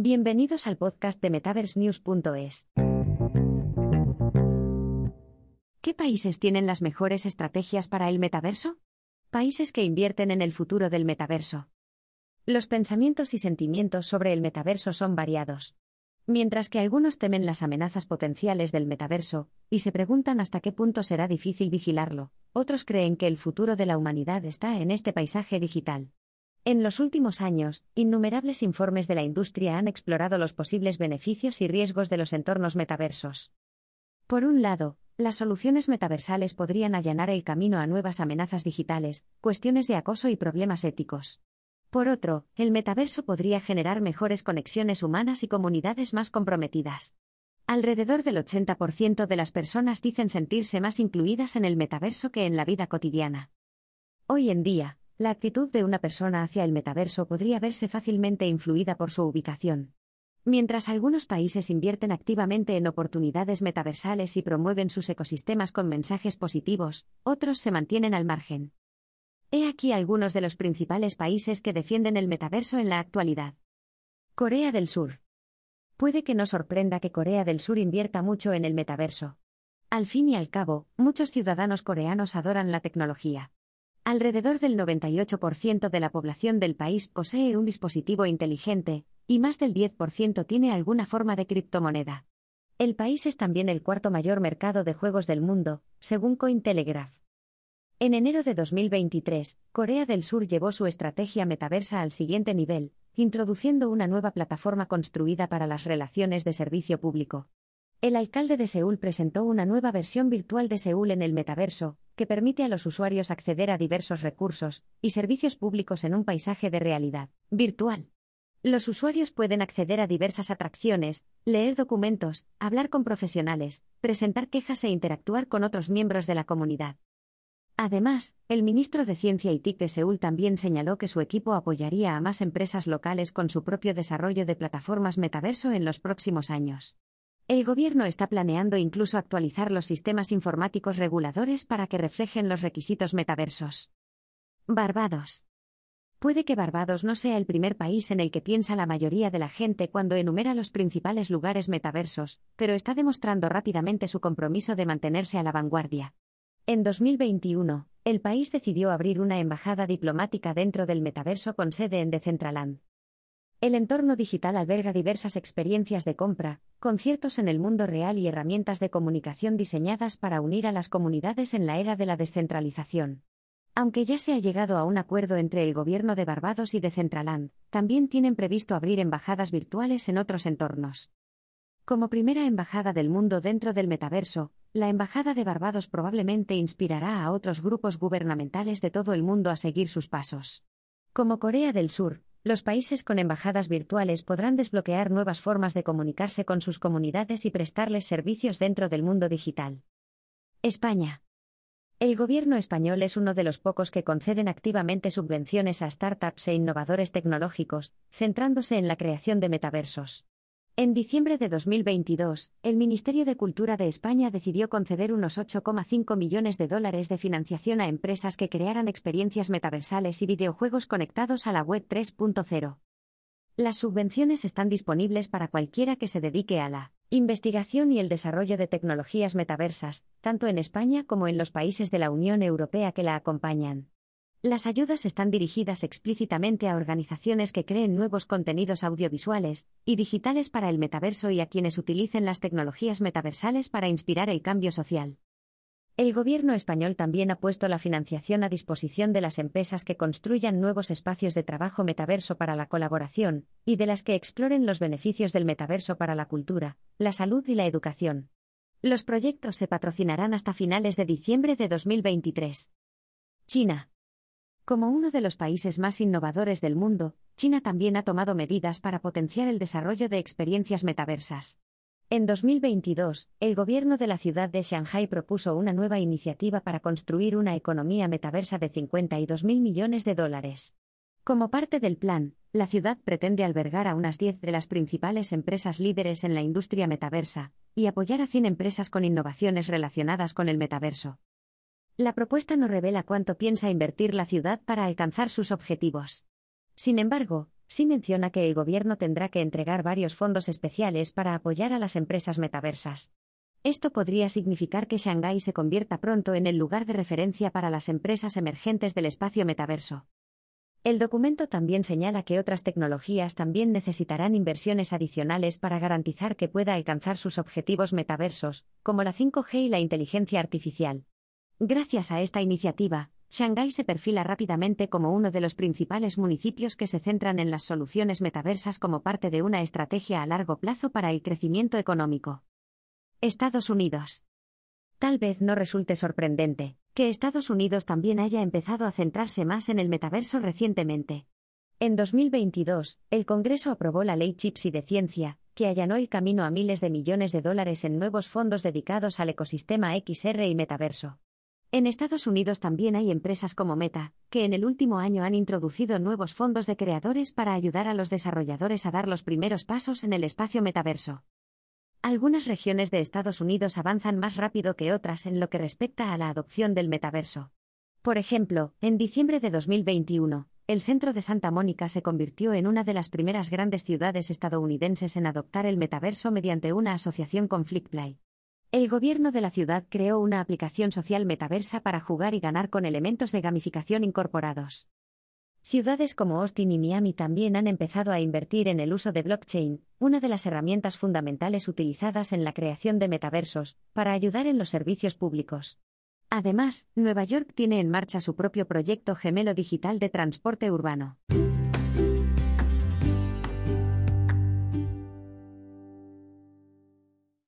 Bienvenidos al podcast de MetaverseNews.es. ¿Qué países tienen las mejores estrategias para el metaverso? Países que invierten en el futuro del metaverso. Los pensamientos y sentimientos sobre el metaverso son variados. Mientras que algunos temen las amenazas potenciales del metaverso, y se preguntan hasta qué punto será difícil vigilarlo, otros creen que el futuro de la humanidad está en este paisaje digital. En los últimos años, innumerables informes de la industria han explorado los posibles beneficios y riesgos de los entornos metaversos. Por un lado, las soluciones metaversales podrían allanar el camino a nuevas amenazas digitales, cuestiones de acoso y problemas éticos. Por otro, el metaverso podría generar mejores conexiones humanas y comunidades más comprometidas. Alrededor del 80% de las personas dicen sentirse más incluidas en el metaverso que en la vida cotidiana. Hoy en día, la actitud de una persona hacia el metaverso podría verse fácilmente influida por su ubicación. Mientras algunos países invierten activamente en oportunidades metaversales y promueven sus ecosistemas con mensajes positivos, otros se mantienen al margen. He aquí algunos de los principales países que defienden el metaverso en la actualidad. Corea del Sur. Puede que no sorprenda que Corea del Sur invierta mucho en el metaverso. Al fin y al cabo, muchos ciudadanos coreanos adoran la tecnología. Alrededor del 98% de la población del país posee un dispositivo inteligente, y más del 10% tiene alguna forma de criptomoneda. El país es también el cuarto mayor mercado de juegos del mundo, según Cointelegraph. En enero de 2023, Corea del Sur llevó su estrategia metaversa al siguiente nivel, introduciendo una nueva plataforma construida para las relaciones de servicio público. El alcalde de Seúl presentó una nueva versión virtual de Seúl en el metaverso, que permite a los usuarios acceder a diversos recursos y servicios públicos en un paisaje de realidad virtual. Los usuarios pueden acceder a diversas atracciones, leer documentos, hablar con profesionales, presentar quejas e interactuar con otros miembros de la comunidad. Además, el ministro de Ciencia y TIC de Seúl también señaló que su equipo apoyaría a más empresas locales con su propio desarrollo de plataformas metaverso en los próximos años. El gobierno está planeando incluso actualizar los sistemas informáticos reguladores para que reflejen los requisitos metaversos. Barbados. Puede que Barbados no sea el primer país en el que piensa la mayoría de la gente cuando enumera los principales lugares metaversos, pero está demostrando rápidamente su compromiso de mantenerse a la vanguardia. En 2021, el país decidió abrir una embajada diplomática dentro del metaverso con sede en Decentraland. El entorno digital alberga diversas experiencias de compra, conciertos en el mundo real y herramientas de comunicación diseñadas para unir a las comunidades en la era de la descentralización. Aunque ya se ha llegado a un acuerdo entre el gobierno de Barbados y de Centraland, también tienen previsto abrir embajadas virtuales en otros entornos. Como primera embajada del mundo dentro del metaverso, la Embajada de Barbados probablemente inspirará a otros grupos gubernamentales de todo el mundo a seguir sus pasos. Como Corea del Sur, los países con embajadas virtuales podrán desbloquear nuevas formas de comunicarse con sus comunidades y prestarles servicios dentro del mundo digital. España. El gobierno español es uno de los pocos que conceden activamente subvenciones a startups e innovadores tecnológicos, centrándose en la creación de metaversos. En diciembre de 2022, el Ministerio de Cultura de España decidió conceder unos 8,5 millones de dólares de financiación a empresas que crearan experiencias metaversales y videojuegos conectados a la Web 3.0. Las subvenciones están disponibles para cualquiera que se dedique a la investigación y el desarrollo de tecnologías metaversas, tanto en España como en los países de la Unión Europea que la acompañan. Las ayudas están dirigidas explícitamente a organizaciones que creen nuevos contenidos audiovisuales y digitales para el metaverso y a quienes utilicen las tecnologías metaversales para inspirar el cambio social. El gobierno español también ha puesto la financiación a disposición de las empresas que construyan nuevos espacios de trabajo metaverso para la colaboración, y de las que exploren los beneficios del metaverso para la cultura, la salud y la educación. Los proyectos se patrocinarán hasta finales de diciembre de 2023. China. Como uno de los países más innovadores del mundo, China también ha tomado medidas para potenciar el desarrollo de experiencias metaversas. En 2022, el gobierno de la ciudad de Shanghai propuso una nueva iniciativa para construir una economía metaversa de 52.000 millones de dólares. Como parte del plan, la ciudad pretende albergar a unas 10 de las principales empresas líderes en la industria metaversa y apoyar a 100 empresas con innovaciones relacionadas con el metaverso. La propuesta no revela cuánto piensa invertir la ciudad para alcanzar sus objetivos. Sin embargo, sí menciona que el gobierno tendrá que entregar varios fondos especiales para apoyar a las empresas metaversas. Esto podría significar que Shanghái se convierta pronto en el lugar de referencia para las empresas emergentes del espacio metaverso. El documento también señala que otras tecnologías también necesitarán inversiones adicionales para garantizar que pueda alcanzar sus objetivos metaversos, como la 5G y la inteligencia artificial. Gracias a esta iniciativa, Shanghái se perfila rápidamente como uno de los principales municipios que se centran en las soluciones metaversas como parte de una estrategia a largo plazo para el crecimiento económico. Estados Unidos. Tal vez no resulte sorprendente que Estados Unidos también haya empezado a centrarse más en el metaverso recientemente. En 2022, el Congreso aprobó la Ley Chips y de Ciencia, que allanó el camino a miles de millones de dólares en nuevos fondos dedicados al ecosistema XR y metaverso. En Estados Unidos también hay empresas como Meta, que en el último año han introducido nuevos fondos de creadores para ayudar a los desarrolladores a dar los primeros pasos en el espacio metaverso. Algunas regiones de Estados Unidos avanzan más rápido que otras en lo que respecta a la adopción del metaverso. Por ejemplo, en diciembre de 2021, el centro de Santa Mónica se convirtió en una de las primeras grandes ciudades estadounidenses en adoptar el metaverso mediante una asociación con Flickplay. El gobierno de la ciudad creó una aplicación social metaversa para jugar y ganar con elementos de gamificación incorporados. Ciudades como Austin y Miami también han empezado a invertir en el uso de blockchain, una de las herramientas fundamentales utilizadas en la creación de metaversos, para ayudar en los servicios públicos. Además, Nueva York tiene en marcha su propio proyecto gemelo digital de transporte urbano.